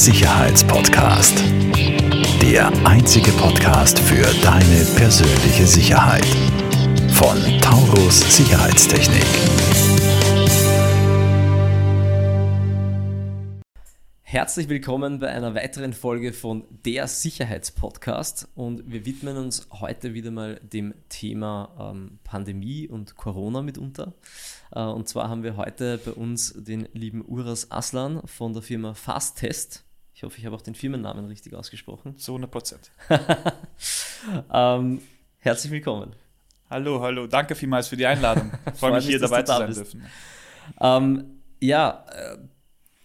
Sicherheitspodcast. Der einzige Podcast für deine persönliche Sicherheit. Von Taurus Sicherheitstechnik. Herzlich willkommen bei einer weiteren Folge von der Sicherheitspodcast und wir widmen uns heute wieder mal dem Thema ähm, Pandemie und Corona mitunter. Äh, und zwar haben wir heute bei uns den lieben Uras Aslan von der Firma Fasttest. Ich hoffe, ich habe auch den Firmennamen richtig ausgesprochen. Zu 100 Prozent. ähm, herzlich willkommen. Hallo, hallo. Danke vielmals für die Einladung. Ich freue mich, hier dabei zu sein dürfen. Ähm, ja, äh,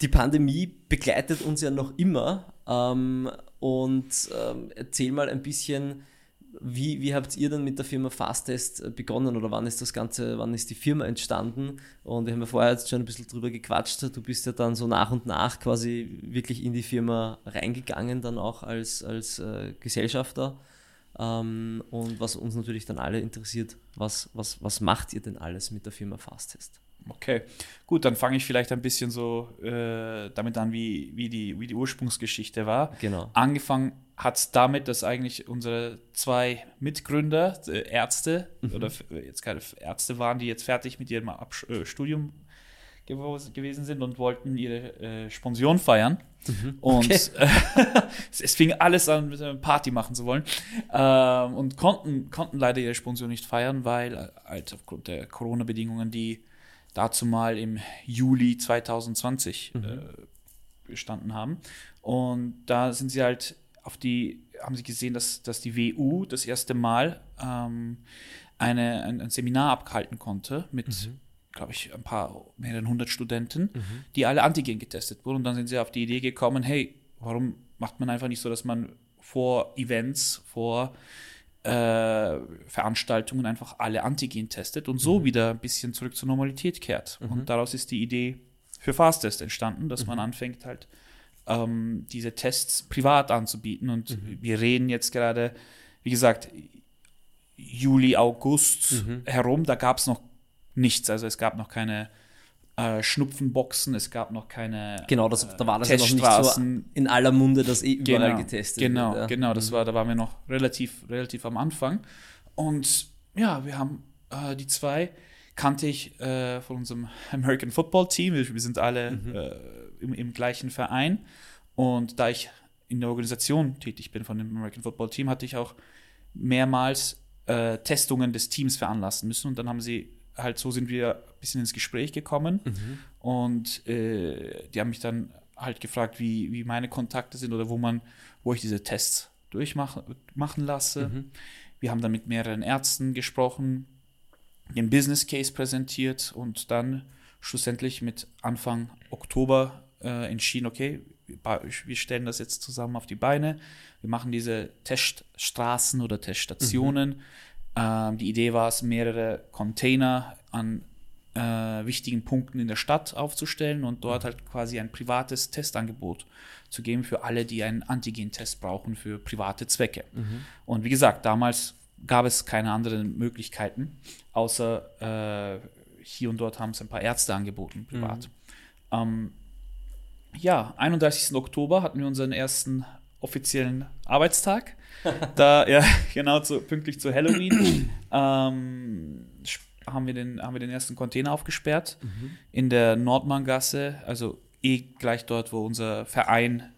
die Pandemie begleitet uns ja noch immer. Ähm, und ähm, erzähl mal ein bisschen, wie, wie habt ihr denn mit der Firma Fasttest äh, begonnen oder wann ist das Ganze, wann ist die Firma entstanden? Und wir haben ja vorher jetzt schon ein bisschen drüber gequatscht. Du bist ja dann so nach und nach quasi wirklich in die Firma reingegangen, dann auch als, als äh, Gesellschafter. Ähm, und was uns natürlich dann alle interessiert, was, was, was macht ihr denn alles mit der Firma Fasttest? Okay, gut, dann fange ich vielleicht ein bisschen so äh, damit an, wie, wie, die, wie die Ursprungsgeschichte war. Genau. Angefangen hat es damit, dass eigentlich unsere zwei Mitgründer, äh, Ärzte, mhm. oder jetzt keine Ärzte waren, die jetzt fertig mit ihrem Absch äh, Studium gewesen sind und wollten ihre äh, Sponsion feiern. Mhm. Und okay. es fing alles an, mit einer Party machen zu wollen. Ähm, und konnten, konnten leider ihre Sponsion nicht feiern, weil äh, halt aufgrund der Corona-Bedingungen die dazu mal im Juli 2020 mhm. äh, bestanden haben. Und da sind sie halt auf die, haben sie gesehen, dass, dass die WU das erste Mal ähm, eine, ein, ein, Seminar abhalten konnte mit, mhm. glaube ich, ein paar, mehreren hundert Studenten, mhm. die alle Antigen getestet wurden. Und dann sind sie auf die Idee gekommen, hey, warum macht man einfach nicht so, dass man vor Events, vor äh, Veranstaltungen einfach alle Antigen testet und so mhm. wieder ein bisschen zurück zur Normalität kehrt. Mhm. Und daraus ist die Idee für Fastest entstanden, dass mhm. man anfängt halt ähm, diese Tests privat anzubieten. Und mhm. wir reden jetzt gerade, wie gesagt, Juli, August mhm. herum, da gab es noch nichts. Also es gab noch keine äh, Schnupfenboxen, es gab noch keine. Genau, das, da war das ja noch nicht so in aller Munde, das eh überall genau, getestet Genau, wird, ja. genau, das mhm. war, da waren wir noch relativ, relativ am Anfang. Und ja, wir haben äh, die zwei kannte ich äh, von unserem American Football Team. Wir, wir sind alle mhm. Äh, im, im, gleichen Verein. Und da ich in der Organisation tätig bin von dem American Football Team, hatte ich auch mehrmals äh, Testungen des Teams veranlassen müssen. Und dann haben sie halt so sind wir bisschen ins Gespräch gekommen mhm. und äh, die haben mich dann halt gefragt, wie, wie meine Kontakte sind oder wo man, wo ich diese Tests durchmachen machen lasse. Mhm. Wir haben dann mit mehreren Ärzten gesprochen, den Business Case präsentiert und dann schlussendlich mit Anfang Oktober äh, entschieden, okay, wir stellen das jetzt zusammen auf die Beine, wir machen diese Teststraßen oder Teststationen. Mhm ähm, die Idee war es, mehrere Container an äh, wichtigen Punkten in der Stadt aufzustellen und dort halt quasi ein privates Testangebot zu geben für alle, die einen Antigen-Test brauchen für private Zwecke. Mhm. Und wie gesagt, damals gab es keine anderen Möglichkeiten, außer äh, hier und dort haben es ein paar Ärzte angeboten, privat. Mhm. Ähm, ja, 31. Oktober hatten wir unseren ersten offiziellen Arbeitstag. da, ja, genau, zu, pünktlich zu Halloween, ähm, haben, wir den, haben wir den ersten Container aufgesperrt mhm. in der Nordmanngasse, also eh gleich dort, wo unser Verein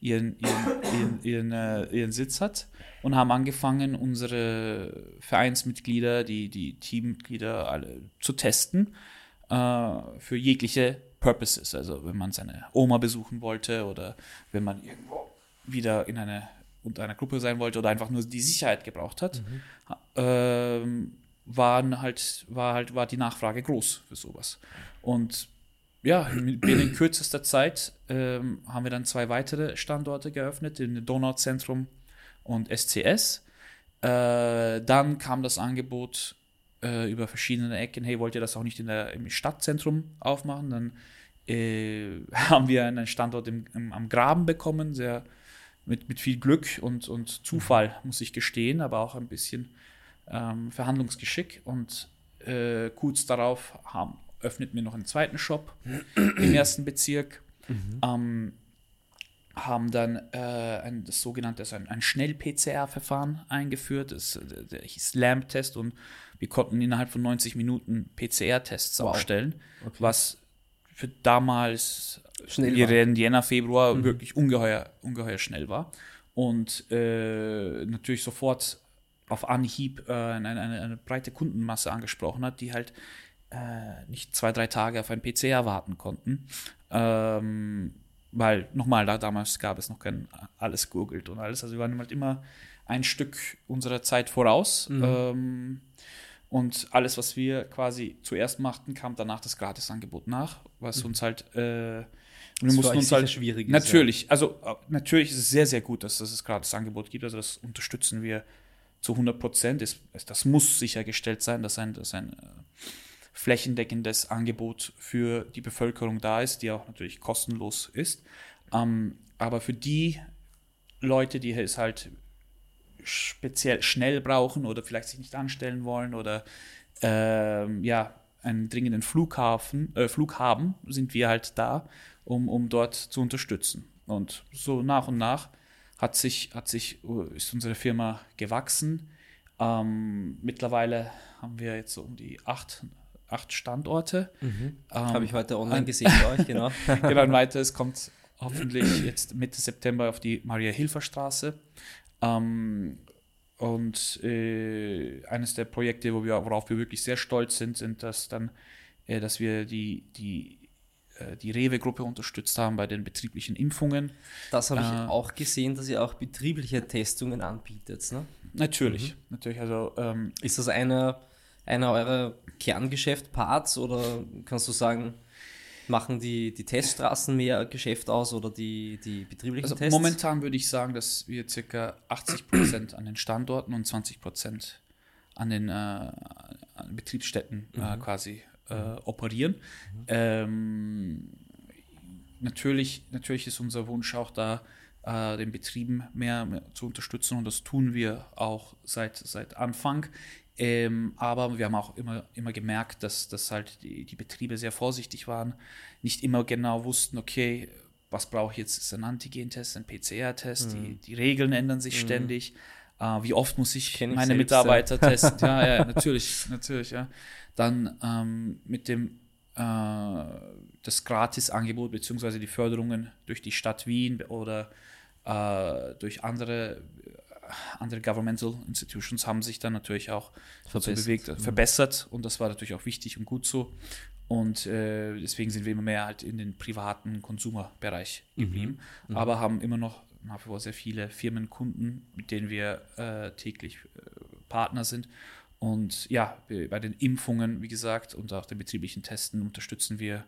ihren, ihren, ihren, ihren, äh, ihren Sitz hat und haben angefangen, unsere Vereinsmitglieder, die, die Teammitglieder alle zu testen äh, für jegliche Purposes. Also wenn man seine Oma besuchen wollte oder wenn man irgendwo wieder in eine unter einer Gruppe sein wollte oder einfach nur die Sicherheit gebraucht hat, mhm. ähm, waren halt, war halt, war die Nachfrage groß für sowas. Und ja, in kürzester Zeit ähm, haben wir dann zwei weitere Standorte geöffnet, in Donauzentrum und SCS. Äh, dann kam das Angebot äh, über verschiedene Ecken, hey, wollt ihr das auch nicht in der, im Stadtzentrum aufmachen? Dann äh, haben wir einen Standort im, im, am Graben bekommen, sehr mit, mit viel Glück und, und Zufall, muss ich gestehen, aber auch ein bisschen ähm, Verhandlungsgeschick. Und äh, kurz darauf haben, öffnet mir noch einen zweiten Shop im ersten Bezirk. Mhm. Ähm, haben dann äh, ein, das sogenannte also ein, ein Schnell-PCR-Verfahren eingeführt. Das, der, der hieß LAMP-Test und wir konnten innerhalb von 90 Minuten PCR-Tests Wow. aufstellen, Okay. was für damals Schnell wir reden Jänner, Februar wirklich ungeheuer, ungeheuer schnell war. Und äh, natürlich sofort auf Anhieb äh, eine, eine, eine breite Kundenmasse angesprochen hat, die halt äh, nicht zwei, drei Tage auf ein PCR warten konnten. Ähm, weil, nochmal, da damals gab es noch kein alles googelt und alles. Also wir waren halt immer ein Stück unserer Zeit voraus. Ähm, und alles, was wir quasi zuerst machten, kam danach das Gratisangebot nach, was uns halt äh, wir Das mussten uns halt schwierig ist, natürlich, also äh, natürlich ist es sehr, sehr gut, dass, dass es das Angebot gibt. Also das unterstützen wir zu 100 Prozent. Es- Das muss sichergestellt sein, dass ein, dass ein äh, flächendeckendes Angebot für die Bevölkerung da ist, die auch natürlich kostenlos ist. Ähm, aber für die Leute, die es halt speziell schnell brauchen oder vielleicht sich nicht anstellen wollen oder ähm, ja, einen dringenden Flughafen, äh, Flug haben, sind wir halt da, um, um dort zu unterstützen. Und so nach und nach hat sich, hat sich, äh, ist unsere Firma gewachsen. Ähm, mittlerweile haben wir jetzt so um die acht, acht Standorte. Ähm, Habe ich heute online gesehen bei euch, genau. genau, und weiter. Es kommt hoffentlich jetzt Mitte September auf die Maria-Hilfer-Straße. Ähm, und äh, eines der Projekte, wo wir, worauf wir wirklich sehr stolz sind, sind, dass dann, äh, dass wir die, die, äh, die Rewe-Gruppe unterstützt haben bei den betrieblichen Impfungen. Das habe ich Äh. auch gesehen, dass ihr auch betriebliche Testungen anbietet. Ne? Natürlich, natürlich. Also ähm, Ist das einer, einer eurer Kerngeschäft-Parts oder kannst du sagen, machen die, die Teststraßen mehr Geschäft aus oder die, die betrieblichen Also Tests? momentan würde ich sagen, dass wir circa 80 Prozent an den Standorten und 20 Prozent an den äh, Betriebsstätten äh, quasi äh, operieren. Ähm, natürlich, natürlich ist unser Wunsch auch da, äh, den Betrieben mehr, mehr zu unterstützen und das tun wir auch seit, seit Anfang. Ähm, aber wir haben auch immer, immer gemerkt, dass, dass halt die, die Betriebe sehr vorsichtig waren, nicht immer genau wussten, okay, was brauche ich jetzt? Ist ein Antigen-Test, ein PCR-Test? Die, die Regeln ändern sich ständig. Äh, wie oft muss ich ich meine Mitarbeiter testen? Ja, ja, natürlich, natürlich, ja. Dann ähm, mit dem äh, das Gratisangebot beziehungsweise die Förderungen durch die Stadt Wien oder äh, durch andere, andere Governmental Institutions haben sich dann natürlich auch Verbessert. bewegt, äh, verbessert und das war natürlich auch wichtig und gut so. Und äh, deswegen sind wir immer mehr halt in den privaten Konsumerbereich geblieben, aber haben immer noch nach wie vor sehr viele Firmenkunden, mit denen wir äh, täglich äh, Partner sind. Und ja, bei den Impfungen, wie gesagt, und auch den betrieblichen Testen unterstützen wir,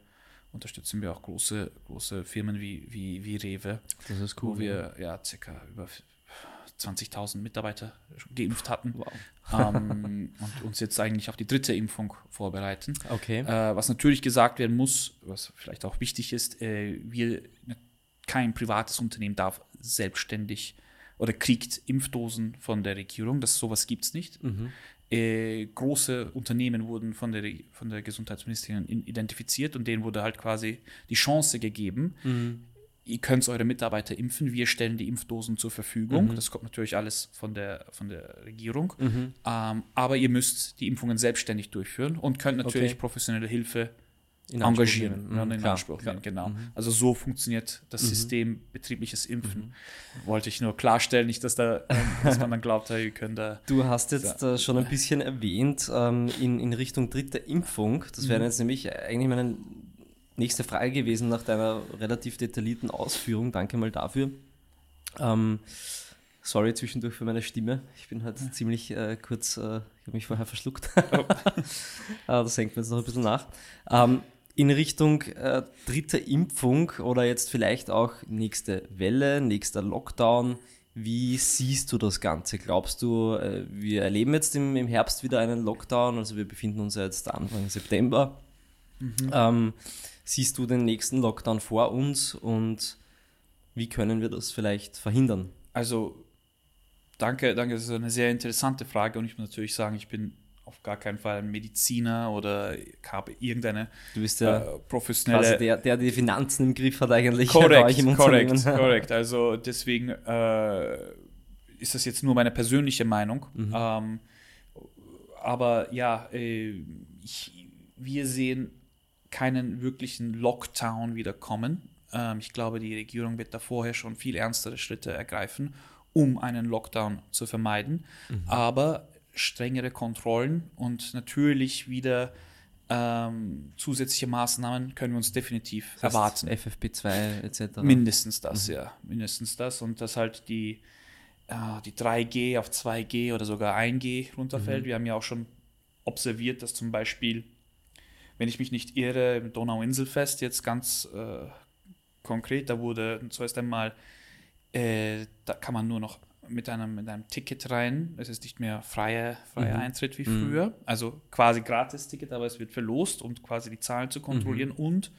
unterstützen wir auch große, große Firmen wie, wie, wie Rewe, Das ist wo wir ja circa über 20.000 Mitarbeiter geimpft hatten Wow. ähm, und uns jetzt eigentlich auf die dritte Impfung vorbereiten. Okay. Äh, was natürlich gesagt werden muss, was vielleicht auch wichtig ist, äh, wir, kein privates Unternehmen darf selbstständig oder kriegt Impfdosen von der Regierung. Das sowas gibt es nicht. Äh, große Unternehmen wurden von der, von der Gesundheitsministerin in- identifiziert und denen wurde halt quasi die Chance gegeben, ihr könnt eure Mitarbeiter impfen, wir stellen die Impfdosen zur Verfügung. Das kommt natürlich alles von der, von der Regierung. Ähm, aber ihr müsst die Impfungen selbstständig durchführen und könnt natürlich Okay. professionelle Hilfe In engagieren nehmen. ja, Mhm, in klar, Anspruch klar. nehmen. Genau. Also so funktioniert das System betriebliches Impfen. Wollte ich nur klarstellen, nicht, dass, da, ähm, dass man dann glaubt, hey, wir können da. Du hast jetzt äh, schon ein bisschen erwähnt ähm, in, in Richtung dritte Impfung. Das wäre jetzt nämlich eigentlich meine nächste Frage gewesen nach deiner relativ detaillierten Ausführung. Danke mal dafür. Ähm, sorry zwischendurch für meine Stimme. Ich bin halt ziemlich äh, kurz, äh, ich habe mich vorher verschluckt. äh, das hängt mir jetzt noch ein bisschen nach. Ähm, in Richtung äh, dritte Impfung oder jetzt vielleicht auch nächste Welle, nächster Lockdown. Wie siehst du das Ganze? Glaubst du, äh, wir erleben jetzt im, im Herbst wieder einen Lockdown? Also wir befinden uns ja jetzt Anfang September. Ähm, siehst du den nächsten Lockdown vor uns und wie können wir das vielleicht verhindern? Also, danke, danke, das ist eine sehr interessante Frage und ich muss natürlich sagen, ich bin auf gar keinen Fall Mediziner oder habe irgendeine Du bist ja äh, professionelle. quasi der, der die Finanzen im Griff hat eigentlich korrekt, korrekt, korrekt. Also deswegen äh, ist das jetzt nur meine persönliche Meinung. Mhm. Ähm, aber ja, äh, ich, wir sehen keinen wirklichen Lockdown wieder kommen. Ähm, ich glaube, die Regierung wird da vorher schon viel ernstere Schritte ergreifen, um einen Lockdown zu vermeiden. Mhm. Aber strengere Kontrollen und natürlich wieder ähm, zusätzliche Maßnahmen können wir uns definitiv Das heißt, erwarten. FFP2 etc. Mindestens das, ja. Mindestens das. Und dass halt die, äh, die 3G auf 2G oder sogar 1G runterfällt. Wir haben ja auch schon observiert, dass zum Beispiel, wenn ich mich nicht irre, im Donauinselfest jetzt ganz äh, konkret, da wurde zuerst einmal, äh, da kann man nur noch mit einem, mit einem Ticket rein. Es ist nicht mehr freier, freier Mhm. Eintritt wie Mhm. früher. Also quasi Gratis-Ticket, aber es wird verlost, um quasi die Zahlen zu kontrollieren. Und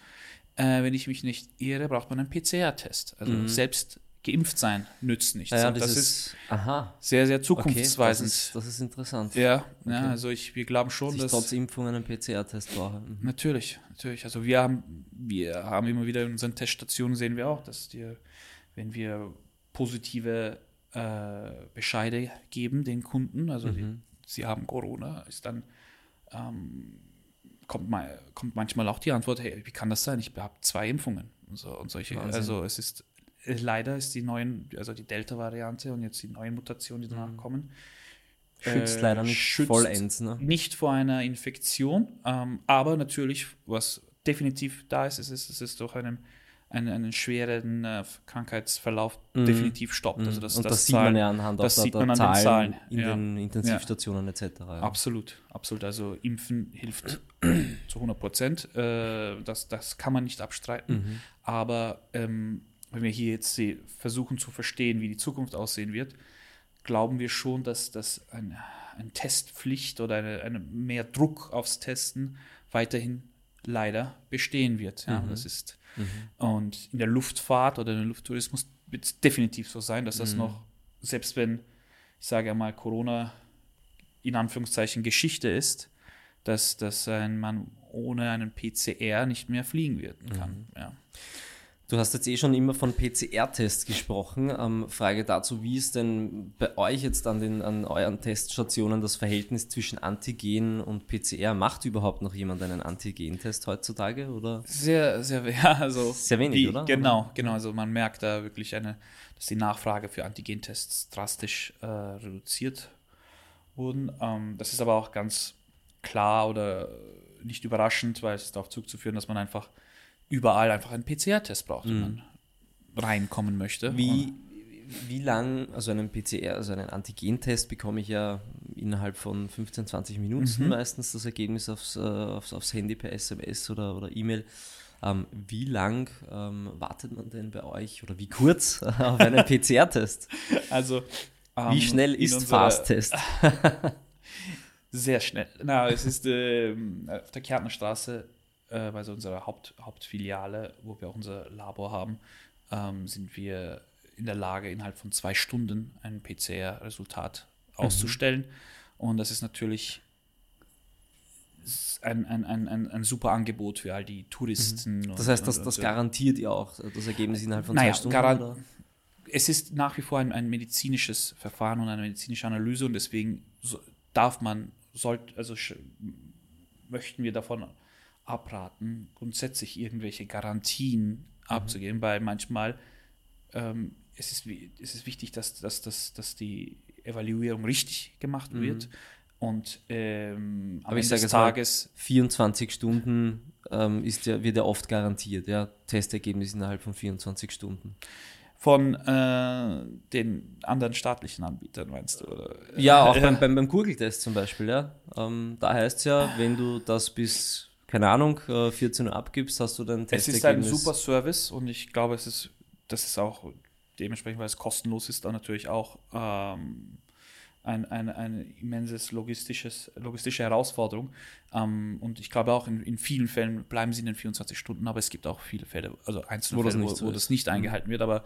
äh, wenn ich mich nicht irre, braucht man einen PCR-Test. Also Mhm. selbst geimpft sein nützt nichts. Ja, ja, Und das, ist, aha, sehr, sehr okay, das zukunftsweisend. ist, das ist interessant. ja, ja, Okay. also ich, wir glauben schon, Dass ich trotz Impfung einen PCR-Test brauche. Mhm. Natürlich, natürlich. Also wir haben, wir haben immer wieder in unseren Teststationen sehen wir auch, dass die, wenn wir positive äh, Bescheide geben den Kunden, also die, Mhm. sie haben Corona, ist dann ähm, kommt, mal, kommt manchmal auch die Antwort, hey, wie kann das sein? Ich habe zwei Impfungen und, so, und solche. Wahnsinn. Also es ist äh, leider ist die neuen, also die Delta-Variante und jetzt die neuen Mutationen, die danach kommen, Schützt äh, leider nicht schützt vollends. Ne? nicht vor einer Infektion, ähm, aber natürlich, was definitiv da ist, ist, ist, ist es durch einen, einen, einen schweren äh, Krankheitsverlauf Mhm. definitiv stoppt. Mhm. Also das, Und das, das sieht Zahlen- man ja anhand das auch sieht der, man der an den Zahlen, Zahlen, in ja. den Intensivstationen etc. Ja. Absolut, absolut. Also Impfen hilft zu 100 Prozent. Äh, das, das kann man nicht abstreiten. Mhm. Aber ähm, wenn wir hier jetzt versuchen zu verstehen, wie die Zukunft aussehen wird, glauben wir schon, dass, dass eine, eine Testpflicht oder eine, eine mehr Druck aufs Testen weiterhin leider bestehen wird. Ja, Mhm. das ist und in der Luftfahrt oder im Lufttourismus wird es definitiv so sein, dass das Mhm. noch, selbst wenn, ich sage einmal, Corona in Anführungszeichen Geschichte ist, dass, dass ein man ohne einen PCR nicht mehr fliegen wird kann. Ja. Du hast jetzt eh schon immer von PCR-Tests gesprochen. Ähm, Frage dazu, wie ist denn bei euch jetzt an, den, an euren Teststationen das Verhältnis zwischen Antigen und PCR? Macht überhaupt noch jemand einen Antigen-Test heutzutage? Oder? Sehr, sehr, ja, also Sehr wenig, die, oder? Genau, genau. Also man merkt da wirklich eine, dass die Nachfrage für Antigentests drastisch äh, reduziert wurden. Ähm, das ist aber auch ganz klar oder nicht überraschend, weil es ist darauf zurückzuführen, dass man einfach überall einfach einen PCR-Test braucht, wenn man reinkommen möchte. Mhm. Wie, wie lang, also einen PCR, also einen Antigen-Test bekomme ich ja innerhalb von 15, 20 Minuten Mhm. meistens das Ergebnis aufs, äh, aufs, aufs Handy per SMS oder, oder E-Mail. Ähm, wie lang ähm, wartet man denn bei euch oder wie kurz auf einen PCR-Test? Also, Wie ähm, schnell in ist Fast-Test? Sehr schnell. Na, es ist ähm, auf der Kärntner Äh, also unserer Haupt, Hauptfiliale, wo wir auch unser Labor haben, ähm, sind wir in der Lage, innerhalb von zwei Stunden ein PCR-Resultat auszustellen. Und das ist natürlich ein, ein, ein, ein, ein super Angebot für all die Touristen. Das und- heißt, das, das garantiert ihr auch das Ergebnis innerhalb von Naja, zwei Stunden? oder? es ist nach wie vor ein, ein medizinisches Verfahren und eine medizinische Analyse und deswegen darf man, sollte, also möchten wir davon abraten, grundsätzlich irgendwelche Garantien abzugeben, weil manchmal ähm, es ist, es ist wichtig, dass, dass, dass, dass die Evaluierung richtig gemacht wird und ähm, am Aber ich Ende sage des Tages 24 Stunden ähm, ist ja, wird ja oft garantiert, ja. Testergebnis innerhalb von 24 Stunden. von äh, den anderen staatlichen Anbietern, meinst du? Oder? Ja, auch beim, beim, beim Google-Test zum Beispiel, ja. Ähm, da heißt es ja, wenn du das bis, keine Ahnung, äh, 14 Uhr abgibst, hast du dein Es ist ein super Service und ich glaube, es ist, das ist auch dementsprechend, weil es kostenlos ist, dann natürlich auch ähm, ein, ein, eine immenses logistisches, logistische Herausforderung. Ähm, und ich glaube auch, in, in vielen Fällen bleiben sie in den 24 Stunden, aber es gibt auch viele Fälle, also einzelne Wo das Fälle, nicht wo, wo das nicht eingehalten wird. Aber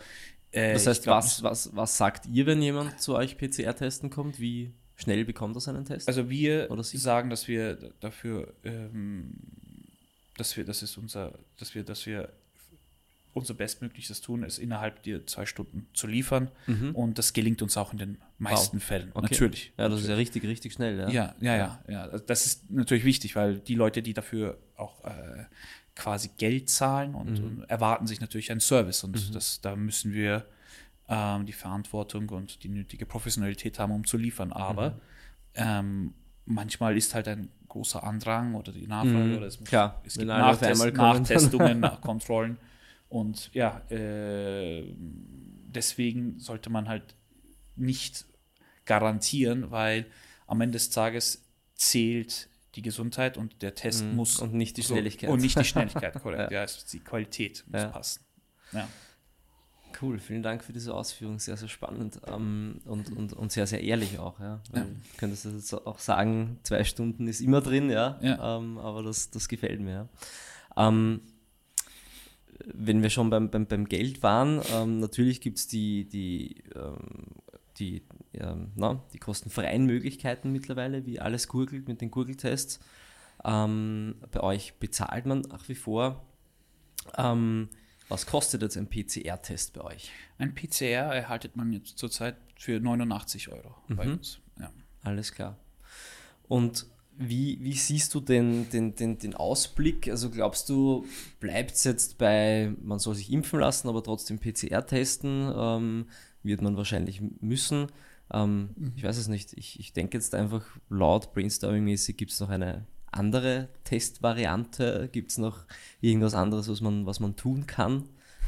äh, Das heißt, glaub, was, was, was sagt ihr, wenn jemand zu euch PCR-Testen kommt? Wie, schnell bekommt er seinen Test? Also wir sagen, dass wir dafür, ähm, dass wir, das ist unser, dass wir, dass wir unser Bestmöglichstes tun, ist innerhalb der zwei Stunden zu liefern. Und das gelingt uns auch in den meisten Fällen. Mhm. Okay. Natürlich. ja, das ist ja richtig, richtig schnell. Ja, Ja, ja, ja, ja. Also Das ist natürlich wichtig, weil die Leute, die dafür auch äh, quasi Geld zahlen und, Mhm. und erwarten sich natürlich einen Service. Und das, da müssen wir ähm, die Verantwortung und die nötige Professionalität haben, um zu liefern. Aber Mhm. ähm, manchmal ist halt ein großer Andrang oder die Nachfrage Mhm, oder es, muss, klar. es gibt Nachtest, Nachtestungen, Nachkontrollen. Und ja, äh, deswegen sollte man halt nicht garantieren, weil am Ende des Tages zählt die Gesundheit und der Test Mhm. muss Und nicht die so- Schnelligkeit. und nicht die Schnelligkeit, korrekt. Ja. ja. ist die Qualität muss Ja. passen. Ja. Cool, vielen Dank für diese Ausführung, sehr, sehr spannend ähm, und, und, und sehr, sehr ehrlich auch. Ja. Weil Ja. Du könntest das jetzt auch sagen, zwei Stunden ist immer drin, ja, Ja. Ähm, aber das, das gefällt mir. Ja. Ähm, wenn wir schon beim, beim, beim Geld waren, ähm, natürlich gibt es die, die, ähm, die, ähm, na, die kostenfreien Möglichkeiten mittlerweile, wie alles gurgelt mit den Gurgeltests. Bei euch bezahlt man nach wie vor. Ähm, was kostet jetzt ein PCR-Test bei euch? Ein PCR erhaltet man jetzt zurzeit für 89 Euro bei Mhm. uns. Ja. Alles klar. Und wie, wie siehst du den, den, den, den Ausblick? Also glaubst du, bleibt es jetzt bei, man soll sich impfen lassen, aber trotzdem PCR testen, ähm, wird man wahrscheinlich müssen. Ähm, Ich weiß es nicht. Ich, ich denke jetzt einfach laut brainstorming-mäßig, gibt es noch eine andere Testvariante? Gibt es noch irgendwas anderes, was man, was man tun kann,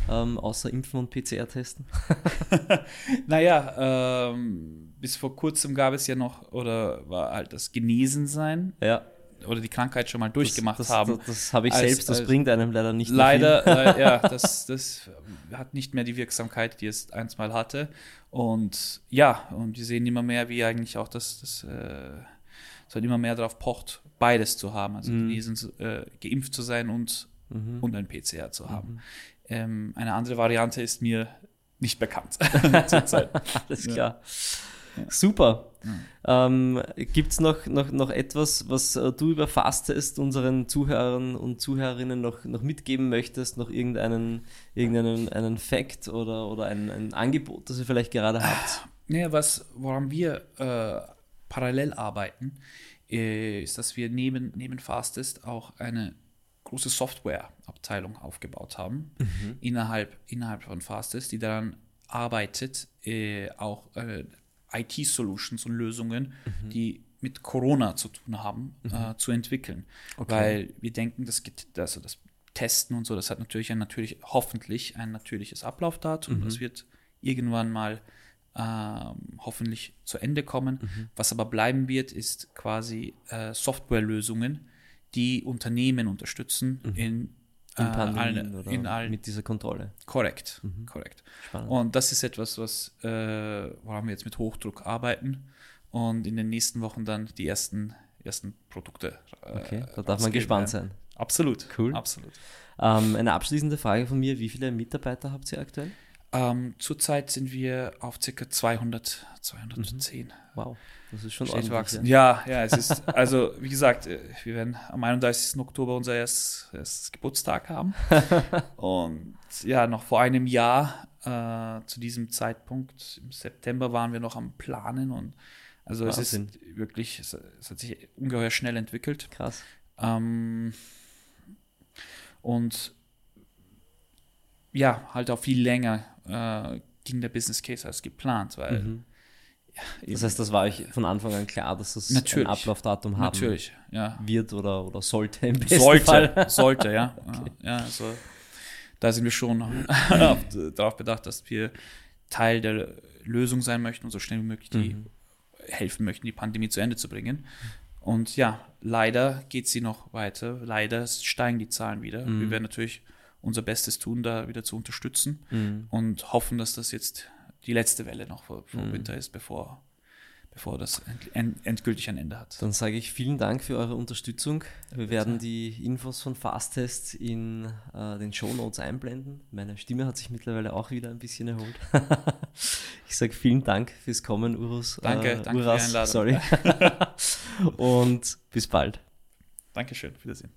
ähm, außer impfen und PCR testen? Naja, ähm, bis vor kurzem gab es ja noch, oder war halt das Genesensein Ja, oder die Krankheit schon mal durchgemacht das, haben. Das, das habe ich Als- selbst, das bringt einem leider nicht mehr Leider, viel. ja, das, das hat nicht mehr die Wirksamkeit, die es einst mal hatte. Und ja, und wir sehen immer mehr, wie eigentlich auch das, das äh, es halt immer mehr darauf pocht, beides zu haben. Also Mhm. genesen, äh, geimpft zu sein und, Mhm. und ein PCR zu haben. Ähm, eine andere Variante ist mir nicht bekannt zurzeit. Alles Ja. klar. Super. Ähm, Gibt es noch, noch, noch etwas, was äh, du über Fastest unseren Zuhörern und Zuhörerinnen noch, noch mitgeben möchtest? Noch irgendeinen, irgendeinen einen Fact oder, oder ein, ein Angebot, das ihr vielleicht gerade habt? Naja, was, woran wir äh, parallel arbeiten, äh, ist, dass wir neben, neben Fastest auch eine große Softwareabteilung aufgebaut haben innerhalb, innerhalb von Fastest, die daran arbeitet, äh, auch äh, IT-Solutions und Lösungen, die mit Corona zu tun haben, äh, zu entwickeln. Weil wir denken, das, also das Testen und so, das hat natürlich ein natürlich, hoffentlich ein natürliches Ablaufdatum. Das wird irgendwann mal ähm, hoffentlich zu Ende kommen. Was aber bleiben wird, ist quasi äh, Softwarelösungen, die Unternehmen unterstützen in, äh, In allen, in allen mit dieser Kontrolle. Korrekt, korrekt. Spannend. Und das ist etwas, was, äh, woran wir jetzt mit Hochdruck arbeiten und in den nächsten Wochen dann die ersten, ersten Produkte. Äh, Okay, da darf man gespannt sein. Absolut. Cool. Absolut. Ähm, eine abschließende Frage von mir: Wie viele Mitarbeiter habt ihr aktuell? Ähm, zurzeit sind wir auf ca. 200, 210. Wow, das ist schon ordentlich. wachsen. Ja. Ja, ja, es ist, also wie gesagt, äh, wir werden am 31. Oktober unser erstes, erstes Geburtstag haben. Und ja, noch vor einem Jahr äh, zu diesem Zeitpunkt, im September, waren wir noch am Planen und also es Wahnsinn. ist wirklich, es, es hat sich ungeheuer schnell entwickelt. Krass. Ähm, und ja, halt auch viel länger äh, ging der Business Case als geplant, weil Mhm. eben- Das heißt, das war euch von Anfang an klar, dass das Natürlich. ein Ablaufdatum haben natürlich, ja. wird oder, oder sollte im besten Sollte, Fall. sollte, ja. ja. Also da sind wir schon auf, darauf bedacht, dass wir Teil der Lösung sein möchten und so schnell wie möglich die Mhm. helfen möchten, die Pandemie zu Ende zu bringen. Und ja, leider geht sie noch weiter. Leider steigen die Zahlen wieder. Mhm. Wir werden natürlich unser Bestes tun, da wieder zu unterstützen Mhm. und hoffen, dass das jetzt die letzte Welle noch vor, vor Mhm. Winter ist, bevor, bevor das end, end, endgültig ein Ende hat. Dann sage ich vielen Dank für eure Unterstützung. Wir werden die Infos von Fasttest in äh, den Show Notes einblenden. Meine Stimme hat sich mittlerweile auch wieder ein bisschen erholt. Ich sage vielen Dank fürs Kommen, Urus. Danke, äh, danke Uras, für die Einladung. Sorry. Und bis bald. Dankeschön, Wiedersehen.